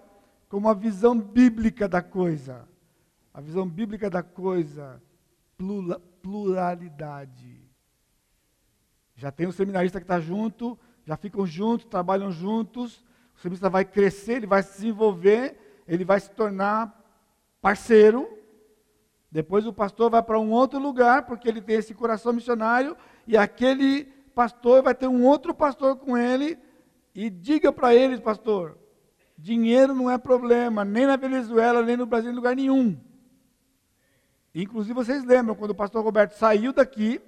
com uma visão bíblica da coisa. A visão bíblica da coisa, pluralidade. Já tem o seminarista que está junto, já ficam juntos, trabalham juntos. O seminarista vai crescer, ele vai se desenvolver, ele vai se tornar parceiro. Depois o pastor vai para um outro lugar, porque ele tem esse coração missionário, e aquele pastor vai ter um outro pastor com ele, e diga para eles, pastor, dinheiro não é problema, nem na Venezuela, nem no Brasil, em lugar nenhum. Inclusive, vocês lembram, quando o pastor Roberto saiu daqui,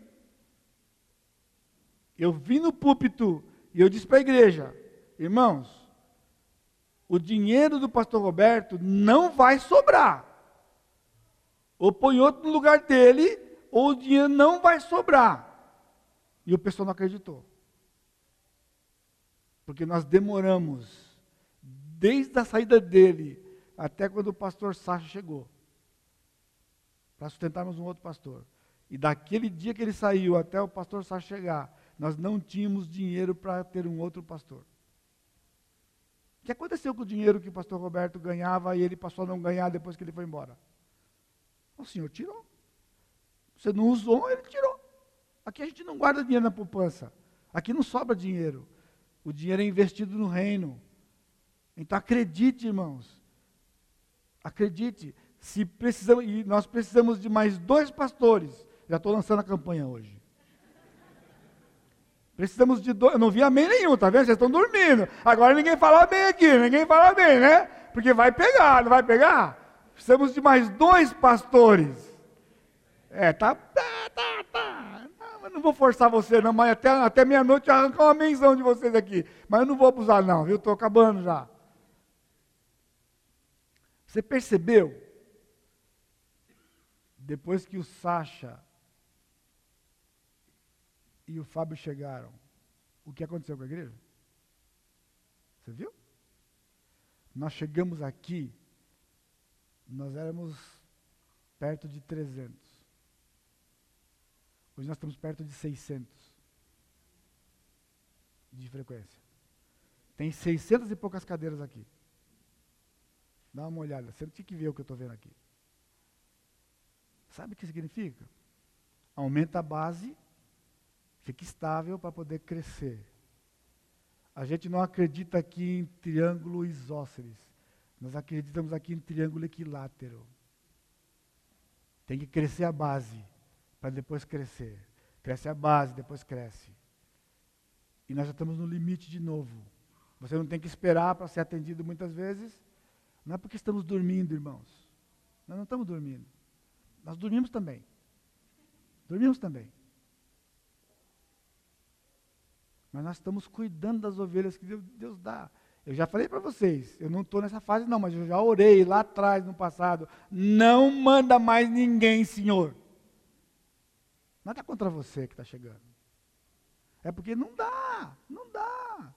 eu vim no púlpito e eu disse para a igreja, irmãos, o dinheiro do pastor Roberto não vai sobrar. Ou põe outro no lugar dele, ou o dinheiro não vai sobrar. E o pessoal não acreditou. Porque nós demoramos, desde a saída dele até quando o pastor Sacha chegou, para sustentarmos um outro pastor. E daquele dia que ele saiu até o pastor Sacha chegar, nós não tínhamos dinheiro para ter um outro pastor. O que aconteceu com o dinheiro que o pastor Roberto ganhava e ele passou a não ganhar depois que ele foi embora? O senhor tirou. Você não usou, ele tirou. Aqui a gente não guarda dinheiro na poupança. Aqui não sobra dinheiro. O dinheiro é investido no reino. Então acredite, irmãos. Acredite. Se precisamos, e nós precisamos de mais dois pastores. Já estou lançando a campanha hoje. Precisamos de dois. Eu não vi amém nenhum, tá vendo? Vocês estão dormindo. Agora ninguém fala bem aqui, ninguém fala bem, né? Porque vai pegar, não vai pegar? Precisamos de mais dois pastores. É, tá, tá, tá, tá. Não, não vou forçar você, não, mas até, até meia-noite arrancar uma menção de vocês aqui. Mas eu não vou abusar, não, viu? Estou acabando já. Você percebeu? Depois que o Sacha e o Fábio chegaram, o que aconteceu com a igreja? Você viu? Nós chegamos aqui, nós éramos perto de 300. Hoje nós estamos perto de 600 de frequência. Tem 600 e poucas cadeiras aqui. Dá uma olhada, você tinha que ver o que eu estou vendo aqui. Sabe o que significa? Aumenta a base Fique estável para poder crescer. A gente não acredita aqui em triângulo isósceles. Nós acreditamos aqui em triângulo equilátero. Tem que crescer a base para depois crescer. Cresce a base, depois cresce. E nós já estamos no limite de novo. Você não tem que esperar para ser atendido muitas vezes. Não é porque estamos dormindo, irmãos. Nós não estamos dormindo. Nós dormimos também. Dormimos também. Mas nós estamos cuidando das ovelhas que Deus dá. Eu já falei para vocês, eu não estou nessa fase não, mas eu já orei lá atrás, no passado. Não manda mais ninguém, Senhor. Nada contra você que está chegando. É porque não dá, não dá.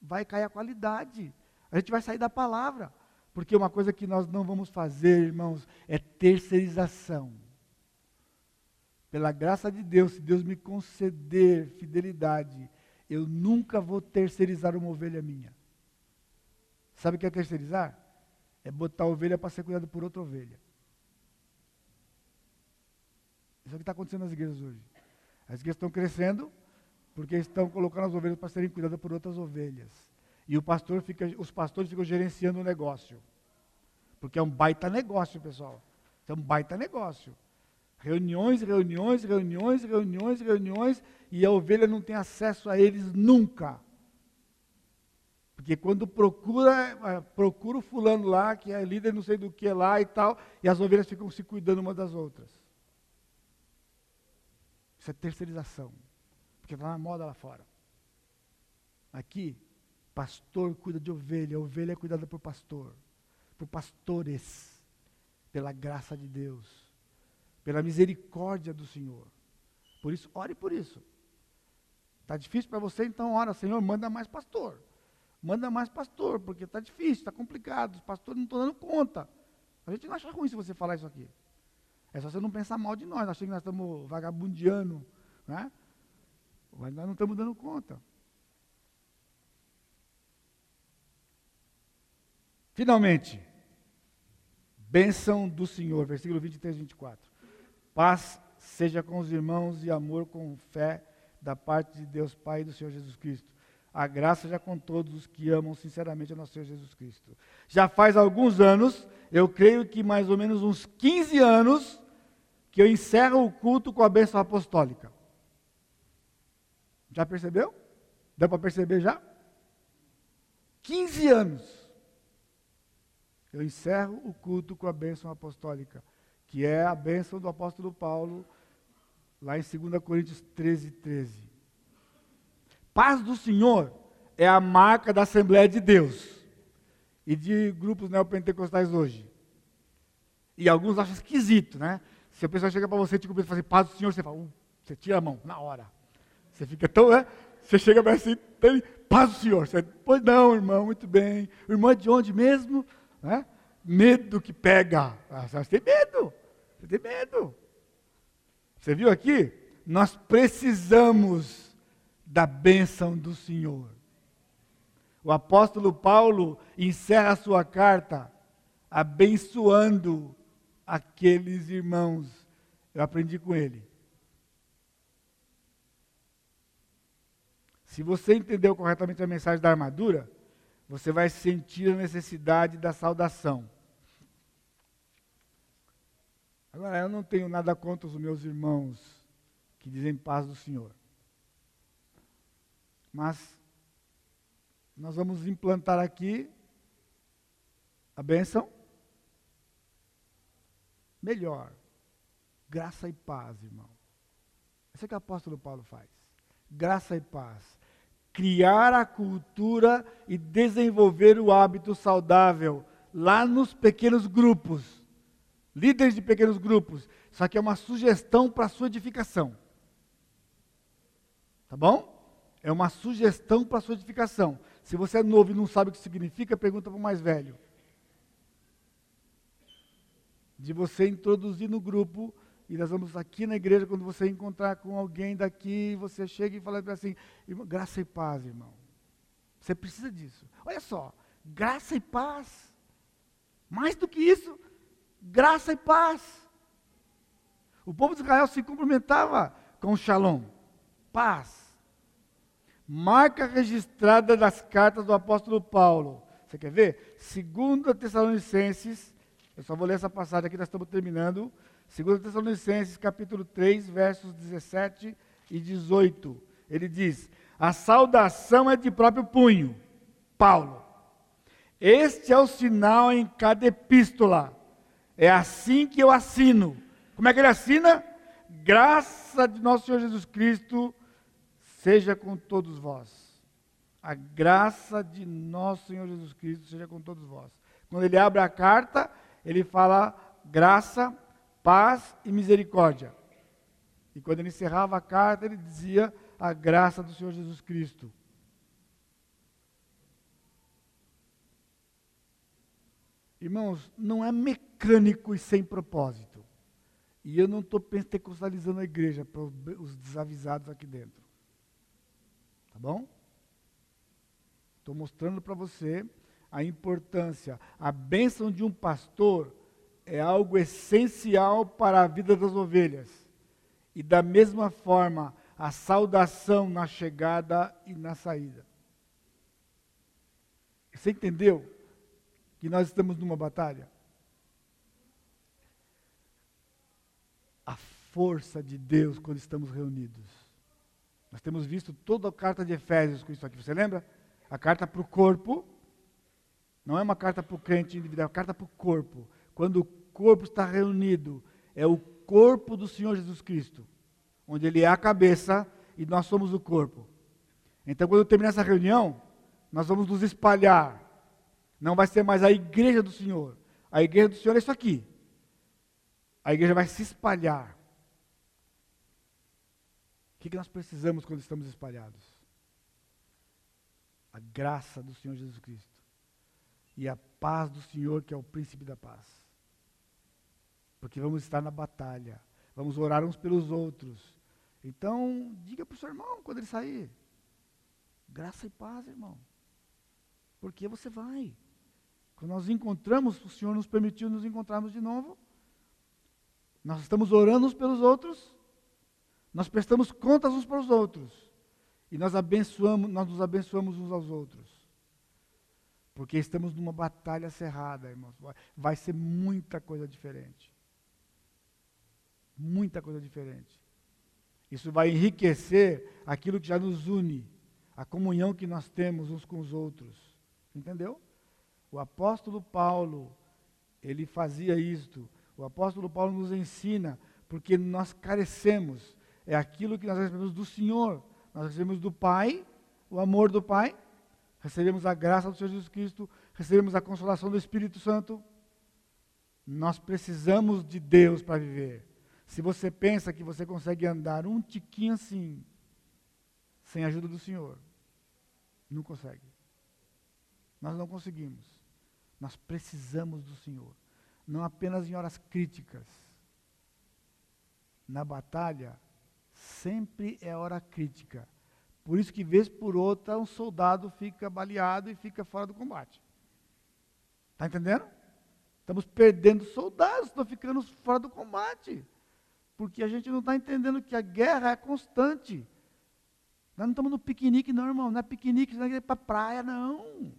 Vai cair a qualidade. A gente vai sair da palavra. Porque uma coisa que nós não vamos fazer, irmãos, é terceirização pela graça de Deus, se Deus me conceder fidelidade, eu nunca vou terceirizar uma ovelha minha. Sabe o que é terceirizar? É botar a ovelha para ser cuidada por outra ovelha. Isso é o que está acontecendo nas igrejas hoje. As igrejas estão crescendo porque estão colocando as ovelhas para serem cuidadas por outras ovelhas. E o pastor fica, os pastores ficam gerenciando o negócio. Porque é um baita negócio, pessoal. É um baita negócio. Reuniões, reuniões, reuniões, reuniões, reuniões, e a ovelha não tem acesso a eles nunca. Porque quando procura, eh, procura o fulano lá, que é líder não sei do que lá e tal, e as ovelhas ficam se cuidando umas das outras. Isso é terceirização. Porque está na moda lá fora. Aqui, pastor cuida de ovelha, a ovelha é cuidada por pastor, por pastores, pela graça de Deus pela misericórdia do Senhor. Por isso, ore por isso. Está difícil para você, então ora, Senhor, manda mais pastor. Manda mais pastor, porque está difícil, está complicado, os pastores não estão dando conta. A gente não acha ruim se você falar isso aqui. É só você não pensar mal de nós, achando que nós estamos vagabundeando, né? Mas nós não estamos dando conta. Finalmente, bênção do Senhor, versículo 23 e 24. Paz seja com os irmãos e amor com fé da parte de Deus Pai e do Senhor Jesus Cristo. A graça já com todos os que amam sinceramente a nosso Senhor Jesus Cristo. Já faz alguns anos, eu creio que mais ou menos uns 15 anos, que eu encerro o culto com a bênção apostólica. Já percebeu? Dá para perceber já? 15 anos. Eu encerro o culto com a bênção apostólica, que é a bênção do apóstolo Paulo, lá em 2 Coríntios 13, 13. Paz do Senhor é a marca da Assembleia de Deus e de grupos neopentecostais hoje. E alguns acham esquisito, né? Se a pessoa chega para você e te cumprimenta e fala assim, paz do Senhor, você fala, uh, você tira a mão, na hora. Você fica tão, né? Você chega para assim, paz do Senhor. Você, pois não, irmão, muito bem. Irmão é de onde mesmo? Né? Medo que pega. Você tem medo. Você tem medo. Você viu aqui? Nós precisamos da bênção do Senhor. O apóstolo Paulo encerra a sua carta abençoando aqueles irmãos. Eu aprendi com ele. Se você entendeu corretamente a mensagem da armadura, você vai sentir a necessidade da saudação. Agora, eu não tenho nada contra os meus irmãos que dizem paz do Senhor. Mas nós vamos implantar aqui a bênção melhor. Graça e paz, irmão. Isso é que o apóstolo Paulo faz. Graça e paz criar a cultura e desenvolver o hábito saudável lá nos pequenos grupos. Líderes de pequenos grupos. Isso aqui é uma sugestão para a sua edificação. Tá bom? É uma sugestão para a sua edificação. Se você é novo e não sabe o que significa, pergunta para o mais velho. De você introduzir no grupo e nós vamos aqui na igreja, quando você encontrar com alguém daqui, você chega e fala assim, graça e paz, irmão. Você precisa disso. Olha só, graça e paz. Mais do que isso, graça e paz. O povo de Israel se cumprimentava com shalom, paz. Marca registrada das cartas do apóstolo Paulo. Você quer ver? Segunda Tessalonicenses, eu só vou ler essa passagem aqui, nós estamos terminando. 2 Tessalonicenses capítulo 3, versos 17 e 18. Ele diz: A saudação é de próprio punho. Paulo. Este é o sinal em cada epístola. É assim que eu assino. Como é que ele assina? Graça de nosso Senhor Jesus Cristo seja com todos vós. A graça de nosso Senhor Jesus Cristo seja com todos vós. Quando ele abre a carta, ele fala graça paz e misericórdia. E quando ele encerrava a carta, ele dizia a graça do Senhor Jesus Cristo. Irmãos, não é mecânico e sem propósito. E eu não estou pentecostalizando a igreja para os desavisados aqui dentro. Tá bom? Estou mostrando para você a importância, a bênção de um pastor é algo essencial para a vida das ovelhas. E da mesma forma, a saudação na chegada e na saída. Você entendeu que nós estamos numa batalha? A força de Deus quando estamos reunidos. Nós temos visto toda a carta de Efésios com isso aqui. Você lembra? A carta para o corpo. Não é uma carta para o crente individual, é uma carta para o corpo. Quando o corpo está reunido, é o corpo do Senhor Jesus Cristo, onde Ele é a cabeça e nós somos o corpo. Então, quando terminar essa reunião, nós vamos nos espalhar. Não vai ser mais a igreja do Senhor. A igreja do Senhor é isso aqui. A igreja vai se espalhar. O que nós precisamos quando estamos espalhados? A graça do Senhor Jesus Cristo. E a paz do Senhor, que é o príncipe da paz porque vamos estar na batalha, vamos orar uns pelos outros. Então, diga para o seu irmão quando ele sair: graça e paz, irmão. Porque você vai. Quando nós encontramos, o Senhor nos permitiu nos encontrarmos de novo. Nós estamos orando uns pelos outros. Nós prestamos contas uns para os outros. E nós abençoamos, nós nos abençoamos uns aos outros. Porque estamos numa batalha cerrada, irmãos. Vai ser muita coisa diferente. Muita coisa diferente. Isso vai enriquecer aquilo que já nos une, a comunhão que nós temos uns com os outros. Entendeu? O apóstolo Paulo, ele fazia isto. O apóstolo Paulo nos ensina, porque nós carecemos. É aquilo que nós recebemos do Senhor. Nós recebemos do Pai, o amor do Pai, recebemos a graça do Senhor Jesus Cristo, recebemos a consolação do Espírito Santo. Nós precisamos de Deus para viver. Se você pensa que você consegue andar um tiquinho assim, sem a ajuda do Senhor, não consegue. Nós não conseguimos. Nós precisamos do Senhor. Não apenas em horas críticas. Na batalha, sempre é hora crítica. Por isso que, vez por outra, um soldado fica baleado e fica fora do combate. Está entendendo? Estamos perdendo soldados, estão ficando fora do combate. Porque a gente não está entendendo que a guerra é constante. Nós não estamos no piquenique, não, irmão. Não é piquenique, não é para praia, não.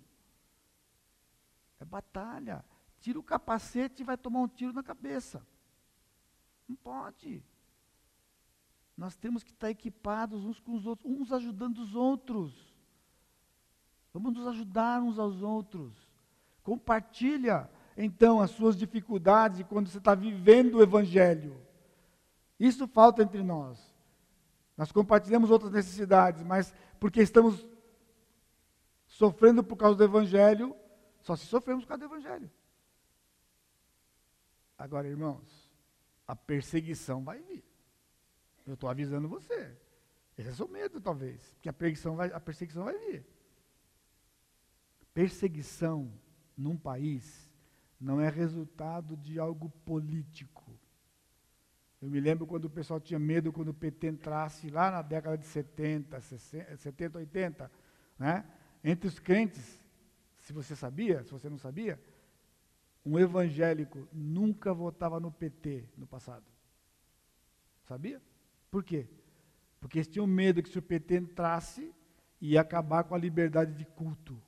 É batalha. Tira o capacete e vai tomar um tiro na cabeça. Não pode. Nós temos que estar equipados uns com os outros, uns ajudando os outros. Vamos nos ajudar uns aos outros. Compartilha, então, as suas dificuldades quando você está vivendo o Evangelho. Isso falta entre nós. Nós compartilhamos outras necessidades, mas porque estamos sofrendo por causa do Evangelho, só se sofremos por causa do Evangelho. Agora, irmãos, a perseguição vai vir. Eu estou avisando você. Esse é o seu medo, talvez. Porque a perseguição vai, a perseguição vai vir. Perseguição num país não é resultado de algo político. Eu me lembro quando o pessoal tinha medo quando o PT entrasse lá na década de 70, 60, 70, 80, né? Entre os crentes, se você sabia, se você não sabia, um evangélico nunca votava no PT no passado. Sabia? Por quê? Porque eles tinham medo que se o PT entrasse, ia acabar com a liberdade de culto.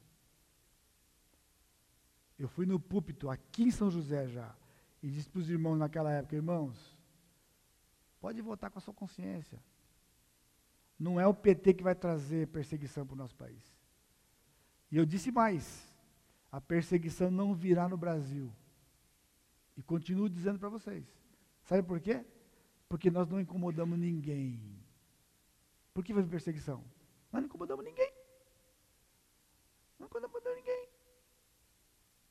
Eu fui no púlpito aqui em São José já, e disse para os irmãos naquela época, irmãos, pode votar com a sua consciência. Não é o PT que vai trazer perseguição para o nosso país. E eu disse mais, a perseguição não virá no Brasil. E continuo dizendo para vocês. Sabe por quê? Porque nós não incomodamos ninguém. Por que vai perseguição? Nós não incomodamos ninguém. Não incomodamos ninguém.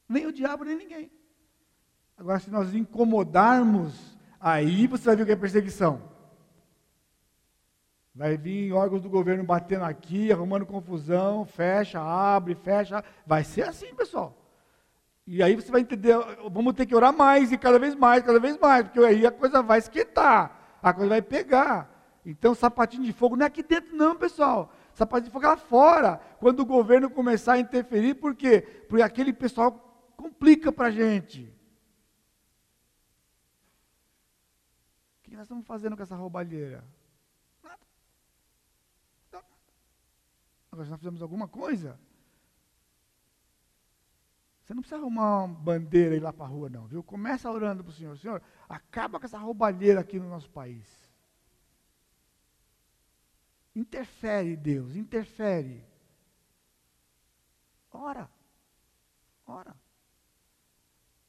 Nem o diabo, nem ninguém. Agora, se nós incomodarmos, aí você vai ver o que é perseguição. Vai vir órgãos do governo batendo aqui, arrumando confusão, fecha, abre, fecha. Vai ser assim, pessoal. E aí você vai entender, vamos ter que orar mais e cada vez mais, cada vez mais, porque aí a coisa vai esquentar, a coisa vai pegar. Então, sapatinho de fogo não é aqui dentro, não, pessoal. Sapatinho de fogo é lá fora. Quando o governo começar a interferir, por quê? Porque aquele pessoal complica para a gente. O que nós estamos fazendo com essa roubalheira? Nada. Agora, nós fizemos alguma coisa, você não precisa arrumar uma bandeira e ir lá para a rua, não, viu? Começa orando para o Senhor. Senhor, acaba com essa roubalheira aqui no nosso país. Interfere, Deus, interfere. Ora. Ora.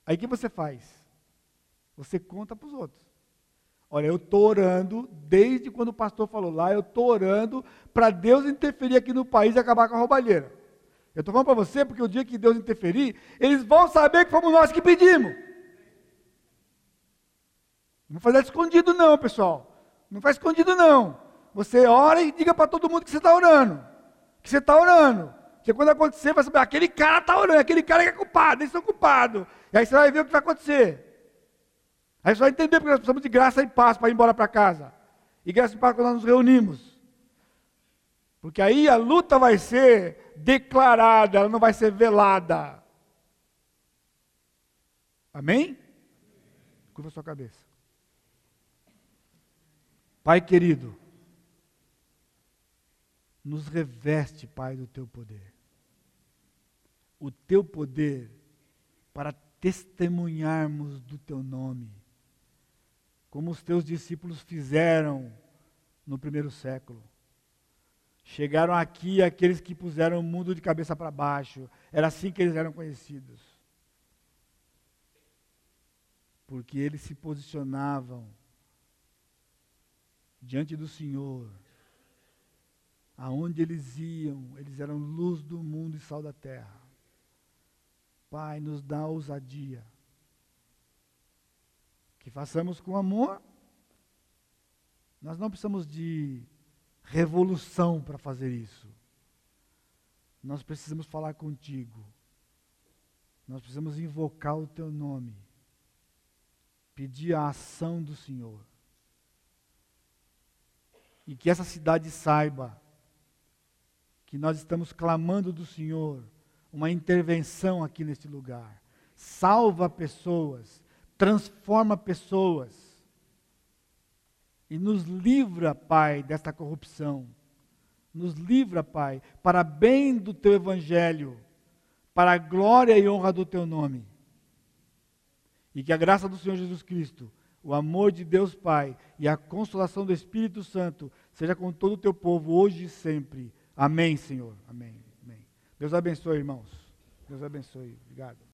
Aí o que você faz? Você conta para os outros. Olha, eu estou orando, desde quando o pastor falou lá, eu estou orando para Deus interferir aqui no país e acabar com a roubalheira. Eu estou falando para você porque o dia que Deus interferir, eles vão saber que fomos nós que pedimos. Não fazer escondido não, pessoal. Não faz escondido não. Você ora e diga para todo mundo que você está orando. Que você está orando. Porque quando acontecer, vai saber, aquele cara está orando, aquele cara que é culpado, eles são culpados. E aí você vai ver o que vai acontecer. Aí você vai entender porque nós precisamos de graça e paz para ir embora para casa. E graça e paz quando nós nos reunimos. Porque aí a luta vai ser declarada, ela não vai ser velada. Amém? Curva sua cabeça. Pai querido, nos reveste, Pai, do teu poder. O teu poder para testemunharmos do teu nome, como os teus discípulos fizeram no primeiro século. Chegaram aqui aqueles que puseram o mundo de cabeça para baixo. Era assim que eles eram conhecidos. Porque eles se posicionavam diante do Senhor. Aonde eles iam, eles eram luz do mundo e sal da terra. Pai, nos dá ousadia. Que façamos com amor. Nós não precisamos de revolução para fazer isso. Nós precisamos falar contigo. Nós precisamos invocar o teu nome. Pedir a ação do Senhor. E que essa cidade saiba que nós estamos clamando do Senhor uma intervenção aqui neste lugar. Salva pessoas, transforma pessoas e nos livra, Pai, desta corrupção. Nos livra, Pai, para bem do teu evangelho, para a glória e honra do teu nome. E que a graça do Senhor Jesus Cristo, o amor de Deus Pai e a consolação do Espírito Santo seja com todo o teu povo hoje e sempre. Amém, Senhor. Amém. Amém. Deus abençoe, irmãos. Deus abençoe. Obrigado.